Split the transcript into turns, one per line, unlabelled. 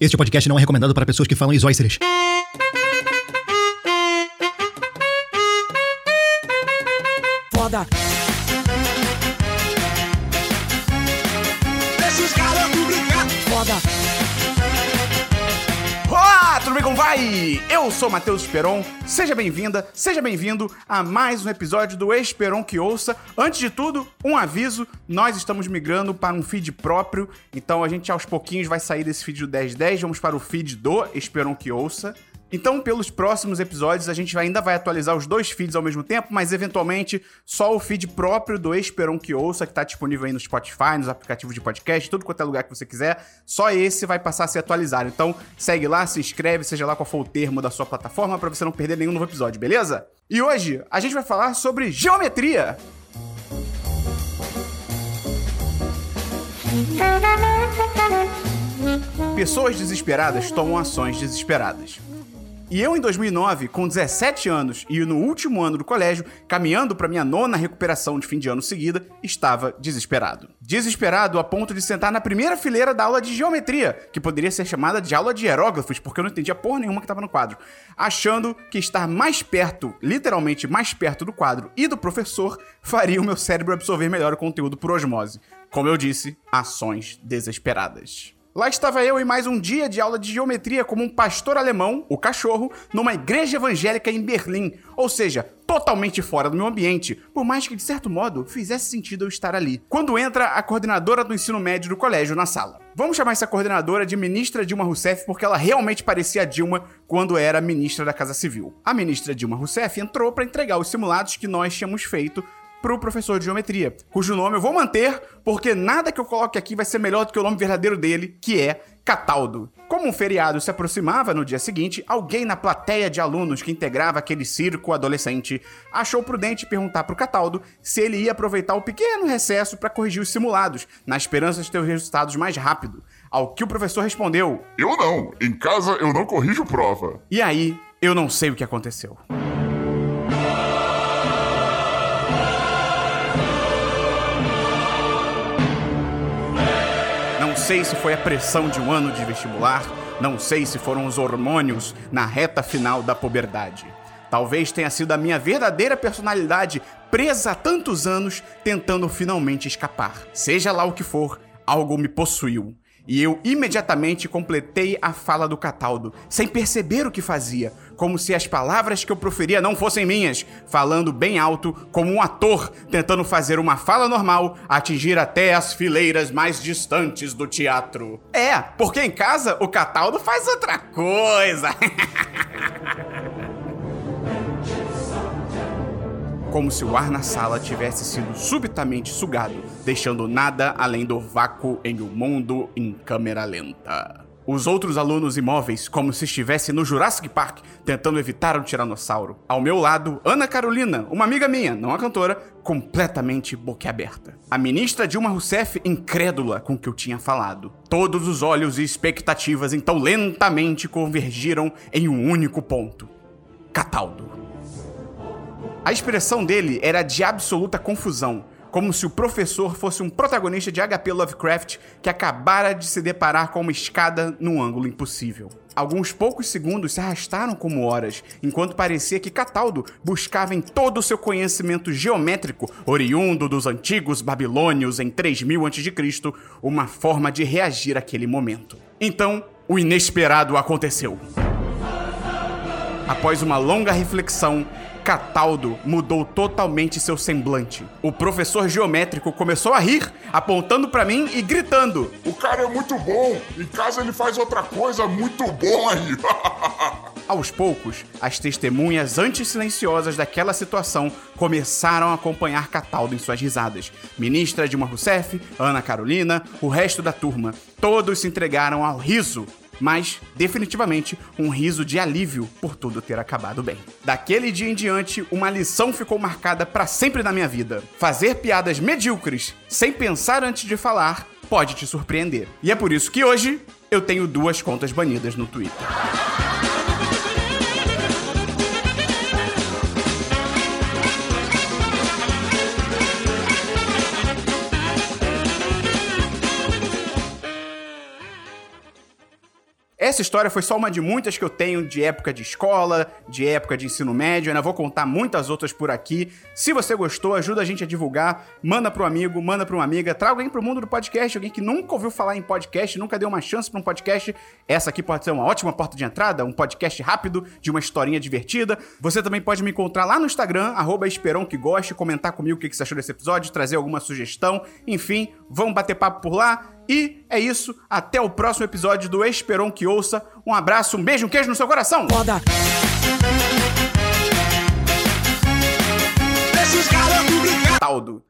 Este podcast não é recomendado para pessoas que falam isósceles.
Foda.
Vai? Eu sou Matheus Esperon, seja bem-vinda, seja bem-vindo a mais um episódio do Esperon que Ouça. Antes de tudo, um aviso, nós estamos migrando para um feed próprio, então a gente aos pouquinhos vai sair desse feed do 1010, vamos para o feed do Esperon que Ouça. Então, pelos próximos episódios, a gente ainda vai atualizar os dois feeds ao mesmo tempo, mas eventualmente só o feed próprio do Esperon que ouça, que tá disponível aí no Spotify, nos aplicativos de podcast, tudo quanto é lugar que você quiser, só esse vai passar a ser atualizado. Então, segue lá, se inscreve, seja lá qual for o termo da sua plataforma, para você não perder nenhum novo episódio, beleza? E hoje a gente vai falar sobre geometria. Pessoas desesperadas tomam ações desesperadas. E eu, em 2009, com 17 anos e no último ano do colégio, caminhando para minha nona recuperação de fim de ano seguida, estava desesperado. Desesperado a ponto de sentar na primeira fileira da aula de geometria, que poderia ser chamada de aula de hieróglifos, porque eu não entendia porra nenhuma que estava no quadro, achando que estar mais perto, literalmente mais perto do quadro e do professor, faria o meu cérebro absorver melhor o conteúdo por osmose. Como eu disse, ações desesperadas. Lá estava eu em mais um dia de aula de geometria como um pastor alemão, o cachorro, numa igreja evangélica em Berlim, ou seja, totalmente fora do meu ambiente, por mais que de certo modo fizesse sentido eu estar ali. Quando entra a coordenadora do ensino médio do colégio na sala. Vamos chamar essa coordenadora de ministra Dilma Rousseff porque ela realmente parecia a Dilma quando era ministra da Casa Civil. A ministra Dilma Rousseff entrou para entregar os simulados que nós tínhamos feito para o professor de geometria, cujo nome eu vou manter, porque nada que eu coloque aqui vai ser melhor do que o nome verdadeiro dele, que é Cataldo. Como um feriado se aproximava no dia seguinte, alguém na plateia de alunos que integrava aquele circo adolescente achou prudente perguntar para o Cataldo se ele ia aproveitar o pequeno recesso para corrigir os simulados, na esperança de ter os resultados mais rápido. Ao que o professor respondeu:
Eu não. Em casa eu não corrijo prova.
E aí, eu não sei o que aconteceu. Sei se foi a pressão de um ano de vestibular, não sei se foram os hormônios na reta final da puberdade. Talvez tenha sido a minha verdadeira personalidade presa há tantos anos tentando finalmente escapar. Seja lá o que for, algo me possuiu. E eu imediatamente completei a fala do Cataldo, sem perceber o que fazia, como se as palavras que eu proferia não fossem minhas, falando bem alto, como um ator tentando fazer uma fala normal atingir até as fileiras mais distantes do teatro. É, porque em casa o Cataldo faz outra coisa. como se o ar na sala tivesse sido subitamente sugado, deixando nada além do vácuo em um mundo em câmera lenta. Os outros alunos imóveis, como se estivessem no Jurassic Park, tentando evitar um tiranossauro. Ao meu lado, Ana Carolina, uma amiga minha, não a cantora, completamente boquiaberta. A ministra Dilma Rousseff, incrédula com o que eu tinha falado. Todos os olhos e expectativas então lentamente convergiram em um único ponto: Cataldo. A expressão dele era de absoluta confusão, como se o professor fosse um protagonista de HP Lovecraft que acabara de se deparar com uma escada num ângulo impossível. Alguns poucos segundos se arrastaram como horas, enquanto parecia que Cataldo buscava em todo o seu conhecimento geométrico, oriundo dos antigos babilônios em 3000 a.C., uma forma de reagir àquele momento. Então, o inesperado aconteceu. Após uma longa reflexão, Cataldo mudou totalmente seu semblante. O professor geométrico começou a rir, apontando para mim e gritando:
O cara é muito bom. Em casa ele faz outra coisa muito bom aí.
Aos poucos, as testemunhas antes silenciosas daquela situação começaram a acompanhar Cataldo em suas risadas. Ministra Dilma Rousseff, Ana Carolina, o resto da turma, todos se entregaram ao riso mas definitivamente um riso de alívio por tudo ter acabado bem. Daquele dia em diante, uma lição ficou marcada para sempre na minha vida. Fazer piadas medíocres sem pensar antes de falar pode te surpreender. E é por isso que hoje eu tenho duas contas banidas no Twitter. Essa história foi só uma de muitas que eu tenho de época de escola, de época de ensino médio. Eu ainda vou contar muitas outras por aqui. Se você gostou, ajuda a gente a divulgar. Manda pro amigo, manda pra uma amiga. Traga alguém pro mundo do podcast, alguém que nunca ouviu falar em podcast, nunca deu uma chance pra um podcast. Essa aqui pode ser uma ótima porta de entrada, um podcast rápido, de uma historinha divertida. Você também pode me encontrar lá no Instagram, arroba goste, comentar comigo o que você achou desse episódio, trazer alguma sugestão. Enfim, vamos bater papo por lá. E é isso. Até o próximo episódio do Esperon que ouça. Um abraço, um beijo, um queijo no seu coração.
Foda.
Taldo.